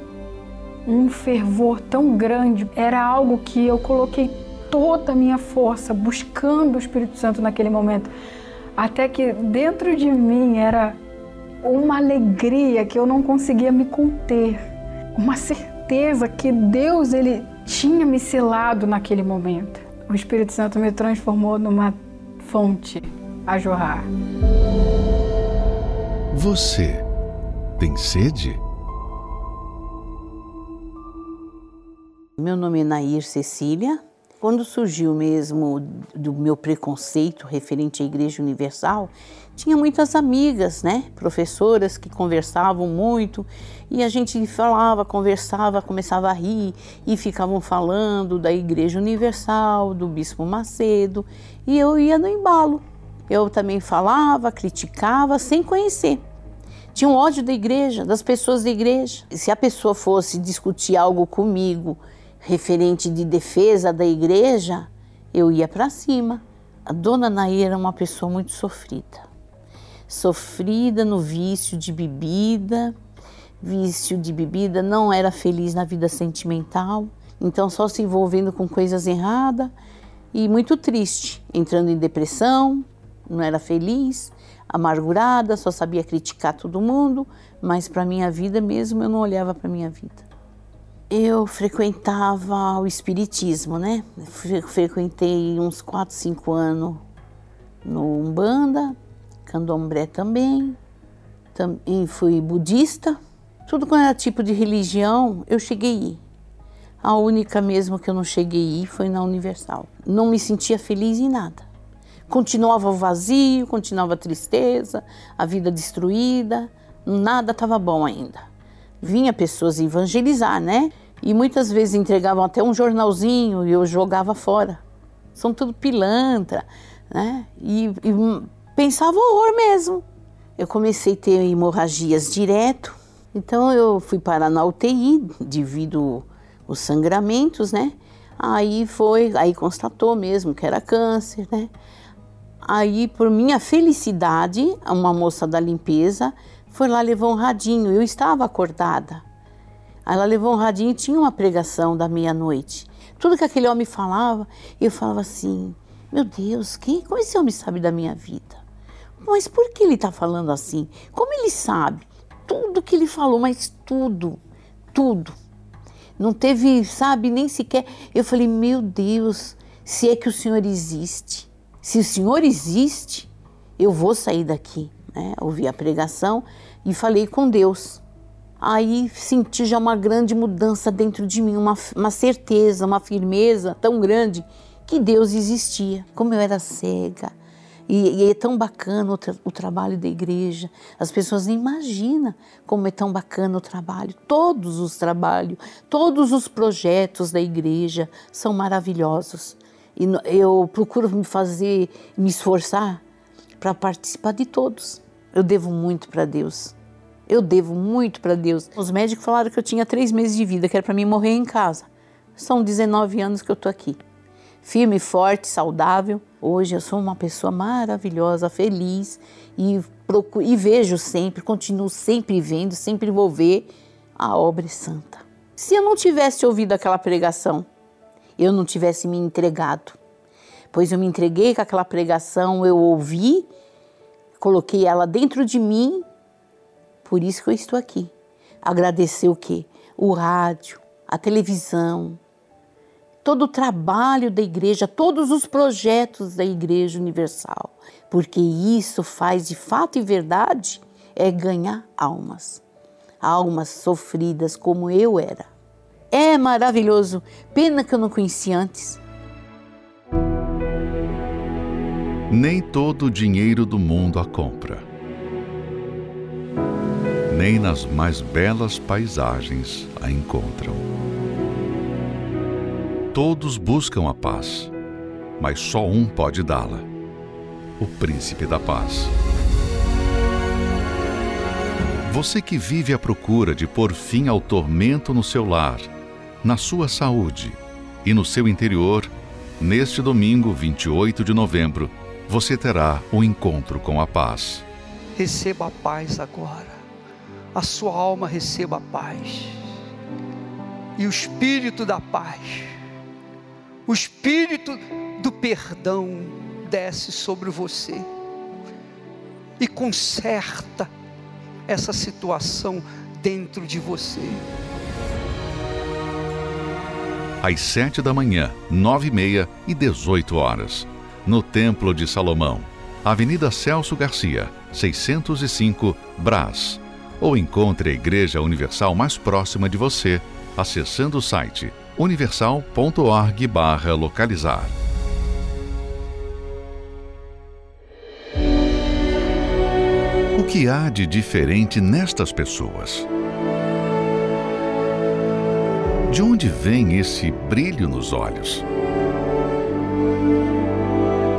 Speaker 6: um fervor tão grande. Era algo que eu coloquei toda a minha força buscando o Espírito Santo naquele momento, até que dentro de mim era uma alegria que eu não conseguia me conter, uma certeza que Deus ele tinha me selado naquele momento. O Espírito Santo me transformou numa fonte a jorrar.
Speaker 1: Você tem sede?
Speaker 7: Meu nome é Nair Cecília, quando surgiu mesmo do meu preconceito referente à Igreja Universal, tinha muitas amigas, né, professoras que conversavam muito e a gente falava, conversava, começava a rir e ficavam falando da Igreja Universal, do Bispo Macedo e eu ia no embalo. Eu também falava, criticava sem conhecer. Tinha um ódio da igreja, das pessoas da igreja. Se a pessoa fosse discutir algo comigo referente de defesa da igreja, eu ia para cima. A dona Nair era uma pessoa muito sofrida. Sofrida no vício de bebida, vício de bebida, não era feliz na vida sentimental, então só se envolvendo com coisas erradas e muito triste, entrando em depressão, não era feliz, amargurada, só sabia criticar todo mundo, mas para minha vida mesmo eu não olhava para minha vida eu frequentava o espiritismo, né? Frequentei uns 4, 5 anos no Umbanda, Candomblé também, também fui budista. Tudo quando era tipo de religião, eu cheguei a única mesmo que eu não cheguei foi na Universal. Não me sentia feliz em nada. Continuava o vazio, continuava a tristeza, a vida destruída, nada estava bom ainda vinha pessoas evangelizar, né? E muitas vezes entregavam até um jornalzinho e eu jogava fora. São tudo pilantra, né? E, e pensava horror mesmo. Eu comecei a ter hemorragias direto, então eu fui parar na UTI devido os sangramentos, né? Aí foi, aí constatou mesmo que era câncer, né? Aí, por minha felicidade, uma moça da limpeza foi lá, levou um radinho. Eu estava acordada. Ela levou um radinho e tinha uma pregação da meia-noite. Tudo que aquele homem falava, eu falava assim: Meu Deus, quem, como esse homem sabe da minha vida? Mas por que ele está falando assim? Como ele sabe? Tudo que ele falou, mas tudo, tudo. Não teve, sabe, nem sequer. Eu falei: Meu Deus, se é que o Senhor existe. Se o Senhor existe, eu vou sair daqui. Né? Ouvi a pregação e falei com Deus. Aí senti já uma grande mudança dentro de mim, uma, uma certeza, uma firmeza tão grande que Deus existia. Como eu era cega, e, e, é tão bacana o, tra o, trabalho da igreja. As pessoas nem imaginam como é tão bacana o trabalho. Todos os trabalhos, todos os projetos da igreja são maravilhosos. E eu procuro me fazer, me esforçar para participar de todos. Eu devo muito para Deus. Eu devo muito para Deus. Os médicos falaram que eu tinha três meses de vida, que era para mim morrer em casa. São 19 anos que eu estou aqui. Firme, forte, saudável Hoje eu sou uma pessoa maravilhosa, feliz e, procuro, e vejo sempre, continuo sempre vendo, sempre vou ver a obra santa. Se eu não tivesse ouvido aquela pregação, eu não tivesse me entregado, pois eu me entreguei com aquela pregação, eu ouvi, coloquei ela dentro de mim, por isso que eu estou aqui. Agradecer o quê? O rádio, a televisão, todo o trabalho da igreja, todos os projetos da Igreja Universal, porque isso faz de fato e verdade é ganhar almas, almas sofridas como eu era. É maravilhoso, pena que eu não conhecia antes.
Speaker 1: Nem todo o dinheiro do mundo a compra. Nem nas mais belas paisagens a encontram. Todos buscam a paz, mas só um pode dá-la: o Príncipe da Paz. Você que vive à procura de pôr fim ao tormento no seu lar, na sua saúde e no seu interior, neste domingo 28 de novembro, você terá um encontro com a paz.
Speaker 2: Receba a paz agora. A sua alma receba a paz. E o espírito da paz o espírito do perdão desce sobre você e conserta essa situação dentro de você.
Speaker 1: Às sete da manhã, nove e meia e dezoito horas, no Templo de Salomão, Avenida Celso Garcia, 605, Brás. Ou encontre a Igreja Universal mais próxima de você, acessando o site universal.org/localizar. O que há de diferente nestas pessoas? De onde vem esse brilho nos olhos?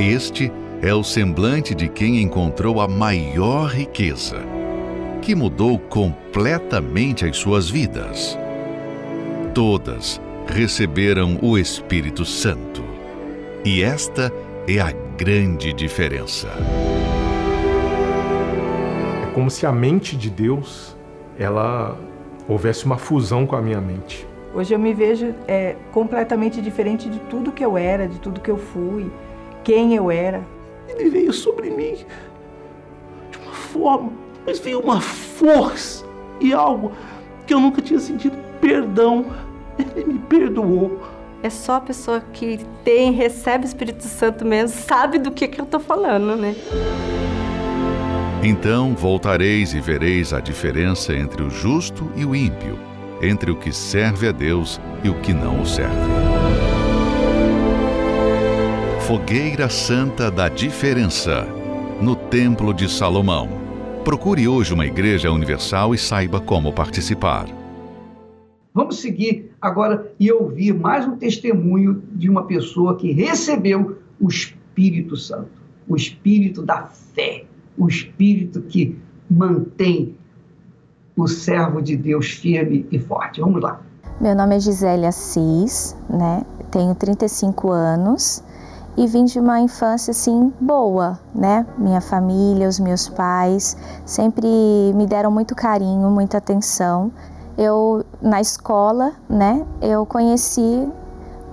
Speaker 1: Este é o semblante de quem encontrou a maior riqueza, que mudou completamente as suas vidas. Todas receberam o Espírito Santo. E esta é a grande diferença.
Speaker 8: É como se a mente de Deus, ela houvesse uma fusão com a minha mente.
Speaker 9: Hoje eu me vejo é, completamente diferente de tudo que eu era, de tudo que eu fui, quem eu era.
Speaker 10: Ele veio sobre mim de uma forma, mas veio uma força e algo que eu nunca tinha sentido perdão ele me perdoou.
Speaker 11: É só a pessoa que tem, recebe o Espírito Santo mesmo, sabe do que, que eu estou falando, né?
Speaker 1: Então voltareis e vereis a diferença entre o justo e o ímpio, entre o que serve a Deus e o que não o serve. Fogueira Santa da Diferença, no Templo de Salomão. Procure hoje uma igreja universal e saiba como participar.
Speaker 2: Vamos seguir agora e ouvir mais um testemunho de uma pessoa que recebeu o Espírito Santo, o Espírito da fé, o Espírito que mantém o servo de Deus firme e forte. Vamos lá.
Speaker 12: Meu nome é Gisele Assis, né? Tenho 35 anos e vim de uma infância assim boa, né? Minha família, os meus pais sempre me deram muito carinho, muita atenção eu na escola, né, eu conheci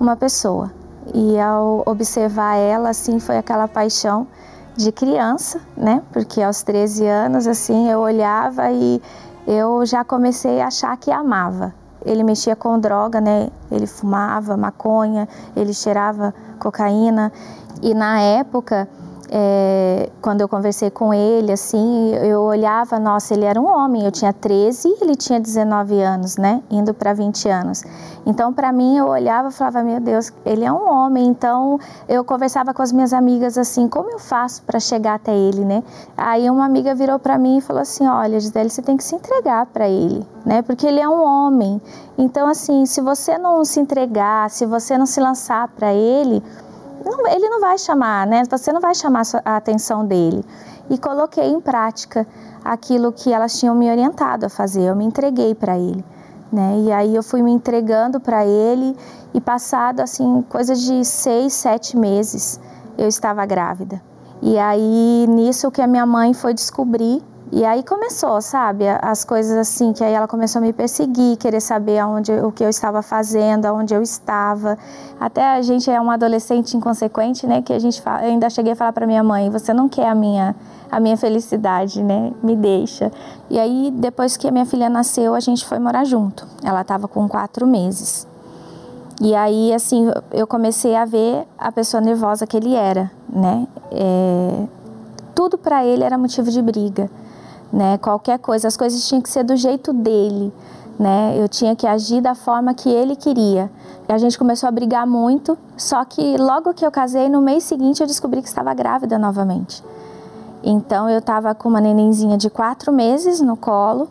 Speaker 12: uma pessoa e ao observar ela assim foi aquela paixão de criança, né? Porque aos 13 anos assim eu olhava e eu já comecei a achar que amava. Ele mexia com droga, né? Ele fumava maconha, ele cheirava cocaína e na época é, quando eu conversei com ele, assim, eu olhava, nossa, ele era um homem, eu tinha 13 ele tinha 19 anos, né? Indo para 20 anos. Então, para mim, eu olhava e falava, meu Deus, ele é um homem. Então, eu conversava com as minhas amigas assim, como eu faço para chegar até ele, né? Aí uma amiga virou para mim e falou assim, olha, Gisele, você tem que se entregar para ele, né? Porque ele é um homem. Então, assim, se você não se entregar, se você não se lançar para ele, não, ele não vai chamar, né? Você não vai chamar a atenção dele. E coloquei em prática aquilo que elas tinham me orientado a fazer. Eu me entreguei para ele, né? E aí eu fui me entregando para ele e passado assim coisas de seis, sete meses eu estava grávida. E aí nisso que a minha mãe foi descobrir e aí começou, sabe, as coisas assim, que aí ela começou a me perseguir, querer saber aonde, o que eu estava fazendo, aonde eu estava. Até a gente é uma adolescente inconsequente, né, que a gente fala, eu ainda cheguei a falar para minha mãe, você não quer a minha a minha felicidade, né? Me deixa. E aí depois que a minha filha nasceu, a gente foi morar junto. Ela estava com quatro meses. E aí, assim, eu comecei a ver a pessoa nervosa que ele era, né? É, tudo para ele era motivo de briga né? Qualquer coisa, as coisas tinham que ser do jeito dele, né? Eu tinha que agir da forma que ele queria. A gente começou a brigar muito, só que logo que eu casei, no mês seguinte eu descobri que estava grávida novamente. Então eu estava com uma nenenzinha de quatro meses no colo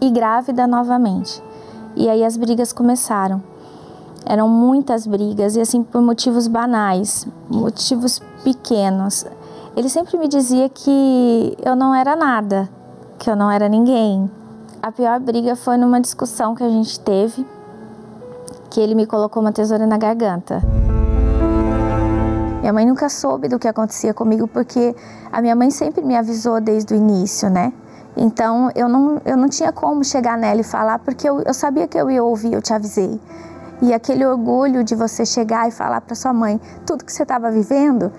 Speaker 12: e grávida novamente. E aí as brigas começaram. Eram muitas brigas e assim por motivos banais, motivos pequenos. Ele sempre me dizia que eu não era nada, que eu não era ninguém. A pior briga foi numa discussão que a gente teve, que ele me colocou uma tesoura na garganta. Minha mãe nunca soube do que acontecia comigo porque a minha mãe sempre me avisou desde o início, né? Então eu não, eu não tinha como chegar nela e falar porque eu, eu sabia que eu ia ouvir, eu te avisei. E aquele orgulho de você chegar e falar para sua mãe tudo que você estava vivendo,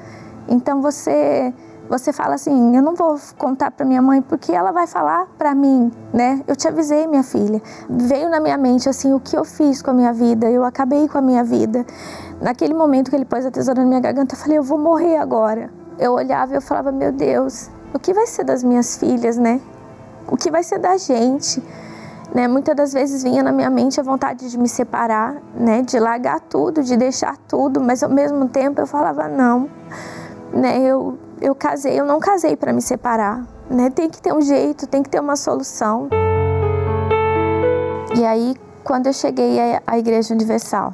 Speaker 12: então você você fala assim, eu não vou contar para minha mãe porque ela vai falar para mim, né? Eu te avisei, minha filha. Veio na minha mente assim o que eu fiz com a minha vida, eu acabei com a minha vida. Naquele momento que ele pôs a tesoura na minha garganta, eu falei, eu vou morrer agora. Eu olhava e eu falava, meu Deus, o que vai ser das minhas filhas, né? O que vai ser da gente? Né? Muitas das vezes vinha na minha mente a vontade de me separar, né? De largar tudo, de deixar tudo, mas ao mesmo tempo eu falava não, né? Eu eu casei, eu não casei para me separar, né? Tem que ter um jeito, tem que ter uma solução. E aí, quando eu cheguei à Igreja Universal,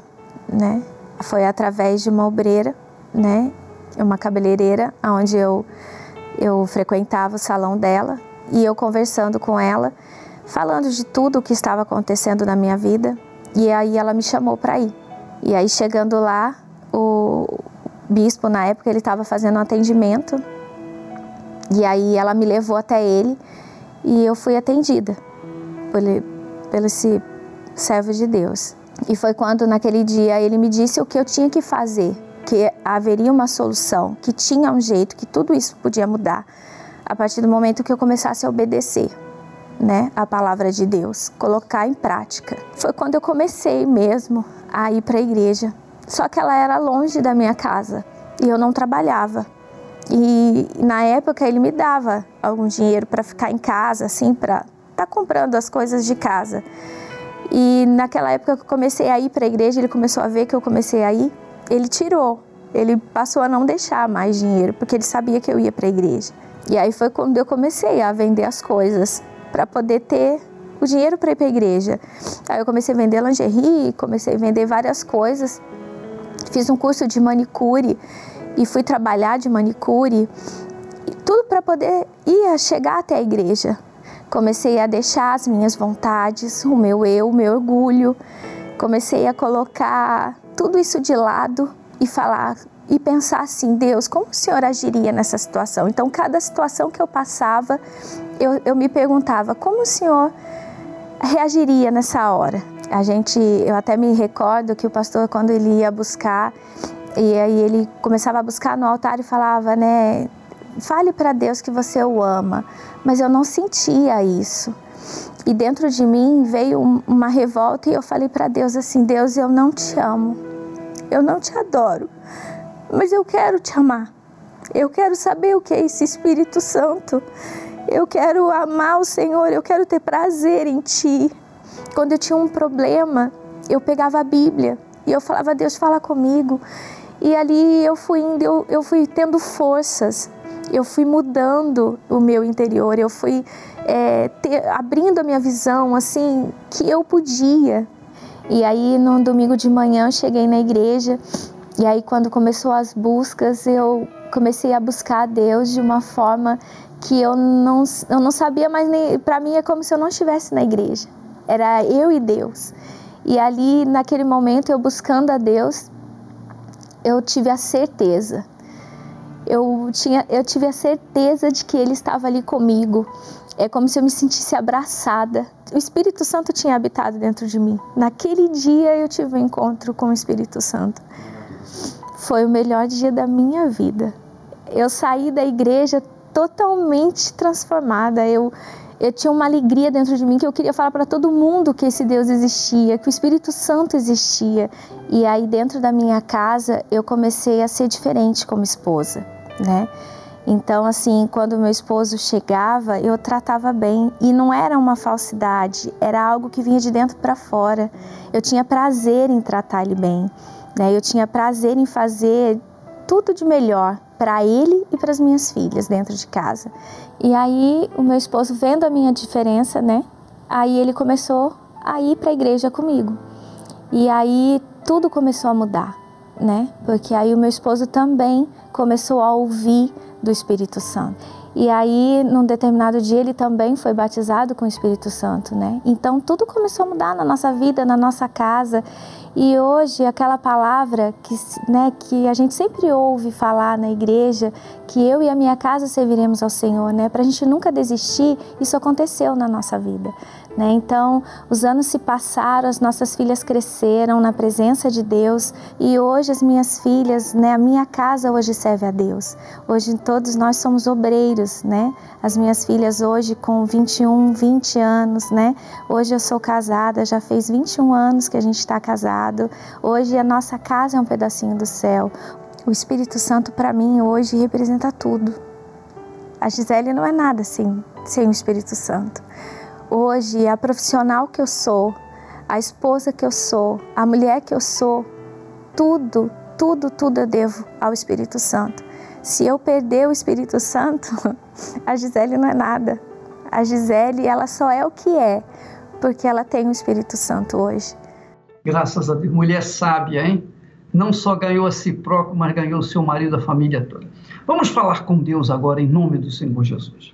Speaker 12: né? Foi através de uma obreira, né? Uma cabeleireira, onde eu eu frequentava o salão dela e eu conversando com ela, falando de tudo o que estava acontecendo na minha vida. E aí ela me chamou para ir. E aí chegando lá, o, bispo, na época, ele estava fazendo um atendimento. E aí ela me levou até ele e eu fui atendida pelo, pelo esse servo de Deus. E foi quando naquele dia ele me disse o que eu tinha que fazer, que haveria uma solução, que tinha um jeito, que tudo isso podia mudar a partir do momento que eu começasse a obedecer, né, a palavra de Deus, colocar em prática. Foi quando eu comecei mesmo a ir para a igreja, só que ela era longe da minha casa e eu não trabalhava. E na época ele me dava algum dinheiro para ficar em casa, assim, para estar tá comprando as coisas de casa. E naquela época que eu comecei a ir para a igreja, ele começou a ver que eu comecei a ir, ele tirou. Ele passou a não deixar mais dinheiro, porque ele sabia que eu ia para a igreja. E aí foi quando eu comecei a vender as coisas para poder ter o dinheiro para ir para a igreja. Aí eu comecei a vender lingerie, comecei a vender várias coisas Fiz um curso de manicure e fui trabalhar de manicure, tudo para poder ir chegar até a igreja. Comecei a deixar as minhas vontades, o meu eu, o meu orgulho. Comecei a colocar tudo isso de lado e falar e pensar assim, Deus, como o Senhor agiria nessa situação? Então, cada situação que eu passava, eu, eu me perguntava, como o Senhor reagiria nessa hora? A gente, eu até me recordo que o pastor quando ele ia buscar e aí ele começava a buscar no altar e falava, né, fale para Deus que você o ama, mas eu não sentia isso. E dentro de mim veio uma revolta e eu falei para Deus assim: Deus, eu não te amo, eu não te adoro, mas eu quero te amar. Eu quero saber o que é esse Espírito Santo. Eu quero amar o Senhor, eu quero ter prazer em Ti. Quando eu tinha um problema, eu pegava a Bíblia e eu falava, Deus, fala comigo. E ali eu fui indo, eu, eu fui tendo forças, eu fui mudando o meu interior, eu fui é, ter, abrindo a minha visão, assim, que eu podia. E aí, no domingo de manhã, eu cheguei na igreja, e aí, quando começou as buscas, eu comecei a buscar a Deus de uma forma que eu não, eu não sabia mais nem. Para mim, é como se eu não estivesse na igreja. Era eu e Deus. E ali, naquele momento, eu buscando a Deus, eu tive a certeza. Eu, tinha, eu tive a certeza de que Ele estava ali comigo. É como se eu me sentisse abraçada. O Espírito Santo tinha habitado dentro de mim. Naquele dia eu tive um encontro com o Espírito Santo. Foi o melhor dia da minha vida. Eu saí da igreja totalmente transformada. Eu, eu tinha uma alegria dentro de mim que eu queria falar para todo mundo que esse Deus existia, que o Espírito Santo existia. E aí dentro da minha casa eu comecei a ser diferente como esposa, né? Então, assim, quando meu esposo chegava, eu tratava bem e não era uma falsidade, era algo que vinha de dentro para fora. Eu tinha prazer em tratar ele bem, né? Eu tinha prazer em fazer tudo de melhor para ele e para as minhas filhas dentro de casa. E aí o meu esposo vendo a minha diferença, né? Aí ele começou a ir para a igreja comigo. E aí tudo começou a mudar, né? Porque aí o meu esposo também começou a ouvir do Espírito Santo. E aí, num determinado dia, ele também foi batizado com o Espírito Santo, né? Então, tudo começou a mudar na nossa vida, na nossa casa. E hoje, aquela palavra que, né, que a gente sempre ouve falar na igreja, que eu e a minha casa serviremos ao Senhor, né? Para a gente nunca desistir, isso aconteceu na nossa vida. Né? Então, os anos se passaram, as nossas filhas cresceram na presença de Deus e hoje as minhas filhas, né, a minha casa hoje serve a Deus. Hoje todos nós somos obreiros, né? As minhas filhas hoje com 21, 20 anos, né? Hoje eu sou casada, já fez 21 anos que a gente está casado. Hoje a nossa casa é um pedacinho do céu. O Espírito Santo para mim hoje representa tudo. A Gisele não é nada assim, sem o Espírito Santo hoje, a profissional que eu sou, a esposa que eu sou, a mulher que eu sou, tudo, tudo, tudo eu devo ao Espírito Santo. Se eu perder o Espírito Santo, a Gisele não é nada. A Gisele, ela só é o que é, porque ela tem o Espírito Santo hoje.
Speaker 2: Graças a Deus, mulher sábia, hein? Não só ganhou a si próprio, mas ganhou o seu marido, a família toda. Vamos falar com Deus agora em nome do Senhor Jesus.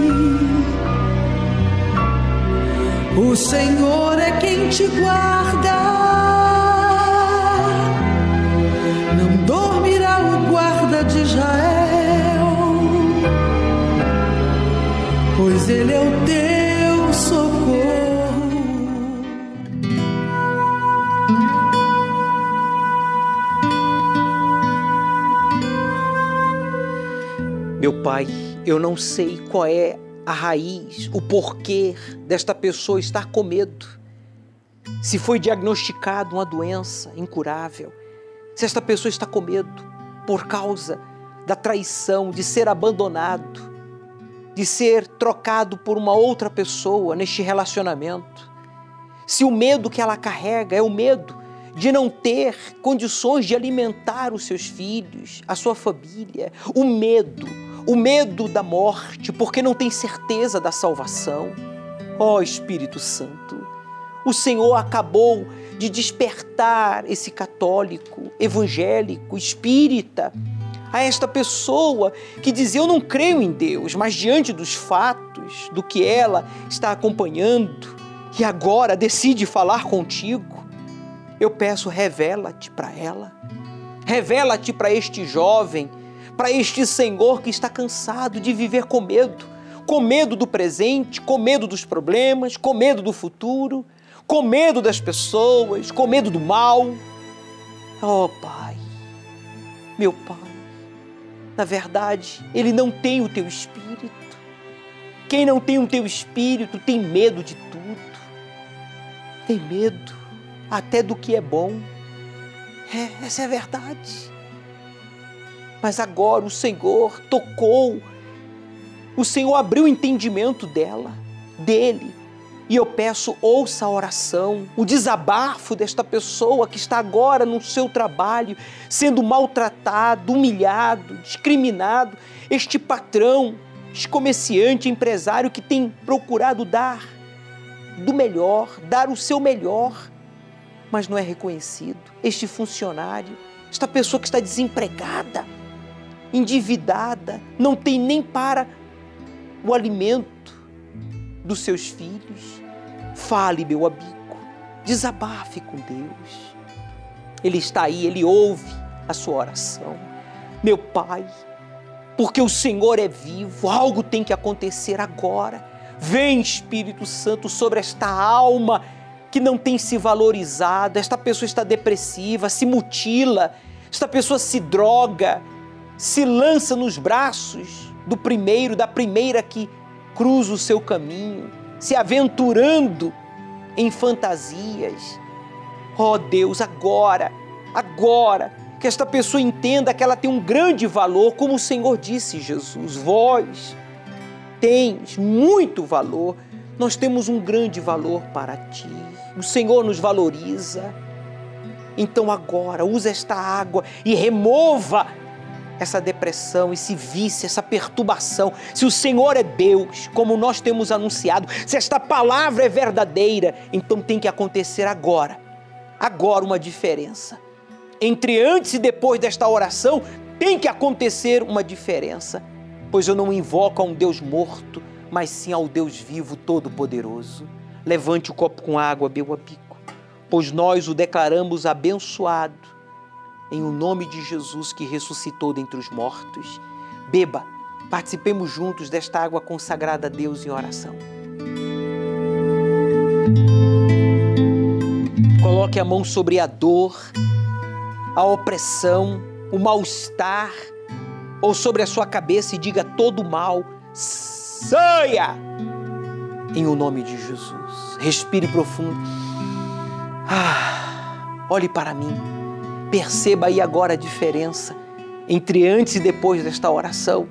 Speaker 13: o Senhor é quem te guarda. Não dormirá o guarda de Israel, pois ele é o teu socorro.
Speaker 14: Meu pai, eu não sei qual é a raiz, o porquê desta pessoa estar com medo. Se foi diagnosticado uma doença incurável, se esta pessoa está com medo por causa da traição, de ser abandonado, de ser trocado por uma outra pessoa neste relacionamento. Se o medo que ela carrega é o medo de não ter condições de alimentar os seus filhos, a sua família, o medo o medo da morte, porque não tem certeza da salvação. Ó oh, Espírito Santo, o Senhor acabou de despertar esse católico, evangélico, espírita, a esta pessoa que diz: Eu não creio em Deus, mas diante dos fatos, do que ela está acompanhando, e agora decide falar contigo, eu peço, revela-te para ela, revela-te para este jovem para este Senhor que está cansado de viver com medo, com medo do presente, com medo dos problemas, com medo do futuro, com medo das pessoas, com medo do mal. Oh, Pai, meu Pai, na verdade, Ele não tem o teu espírito. Quem não tem o teu espírito tem medo de tudo, tem medo até do que é bom. É, essa é a verdade. Mas agora o Senhor tocou, o Senhor abriu o entendimento dela, dele. E eu peço, ouça a oração, o desabafo desta pessoa que está agora no seu trabalho, sendo maltratado, humilhado, discriminado. Este patrão, este comerciante, empresário que tem procurado dar do melhor, dar o seu melhor, mas não é reconhecido. Este funcionário, esta pessoa que está desempregada, endividada, não tem nem para o alimento dos seus filhos. Fale, meu amigo, desabafe com Deus. Ele está aí, ele ouve a sua oração. Meu Pai, porque o Senhor é vivo, algo tem que acontecer agora. Vem, Espírito Santo, sobre esta alma que não tem se valorizado. Esta pessoa está depressiva, se mutila, esta pessoa se droga, se lança nos braços do primeiro, da primeira que cruza o seu caminho, se aventurando em fantasias. Oh Deus, agora, agora, que esta pessoa entenda que ela tem um grande valor, como o Senhor disse, Jesus, vós tens muito valor, nós temos um grande valor para ti. O Senhor nos valoriza. Então agora, use esta água e remova essa depressão, esse vício, essa perturbação. Se o Senhor é Deus, como nós temos anunciado, se esta palavra é verdadeira, então tem que acontecer agora. Agora uma diferença. Entre antes e depois desta oração, tem que acontecer uma diferença, pois eu não invoco a um Deus morto, mas sim ao Deus vivo, todo-poderoso. Levante o copo com água, meu amigo, pois nós o declaramos abençoado em o nome de Jesus que ressuscitou dentre os mortos. Beba, participemos juntos desta água consagrada a Deus em oração. Coloque a mão sobre a dor, a opressão, o mal-estar, ou sobre a sua cabeça e diga todo mal, saia! Em o nome de Jesus. Respire profundo. Ah, olhe para mim. Perceba aí agora a diferença entre antes e depois desta oração,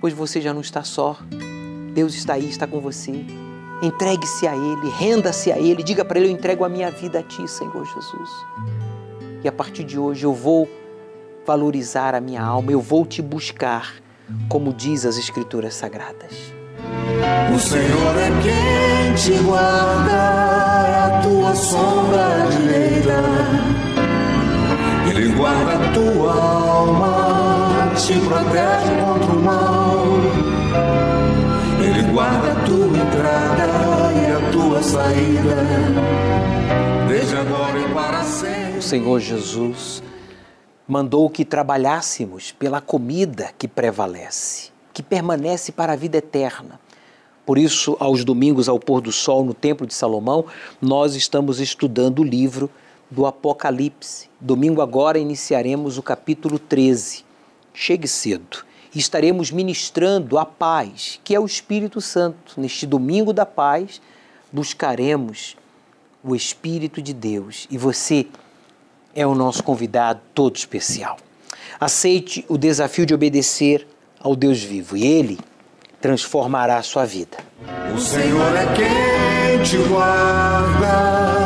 Speaker 14: pois você já não está só. Deus está aí, está com você. Entregue-se a Ele, renda-se a Ele, diga para Ele: Eu entrego a minha vida a Ti, Senhor Jesus. E a partir de hoje eu vou valorizar a minha alma, eu vou te buscar, como diz as Escrituras Sagradas.
Speaker 15: O Senhor é quem te guarda, é a tua sombra direita. Guarda a tua alma, te protege contra o mal. Ele guarda a tua entrada e a tua saída, desde agora e para sempre.
Speaker 14: O Senhor Jesus mandou que trabalhássemos pela comida que prevalece, que permanece para a vida eterna. Por isso, aos domingos ao pôr do sol no Templo de Salomão, nós estamos estudando o livro do Apocalipse. Domingo agora iniciaremos o capítulo 13. Chegue cedo estaremos ministrando a paz, que é o Espírito Santo. Neste domingo da paz, buscaremos o Espírito de Deus e você é o nosso convidado todo especial. Aceite o desafio de obedecer ao Deus vivo e Ele transformará a sua vida.
Speaker 15: O Senhor é quem te guarda,